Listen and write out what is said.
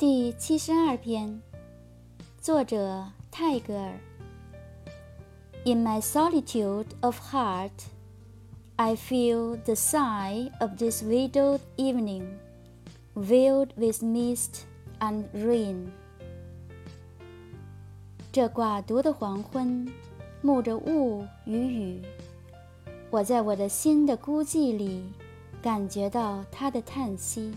第七十二篇，作者泰戈尔。In my solitude of heart, I feel the sigh of this widowed evening, veiled with mist and rain. 这寡独的黄昏，幕着雾与雨。我在我的心的孤寂里，感觉到它的叹息。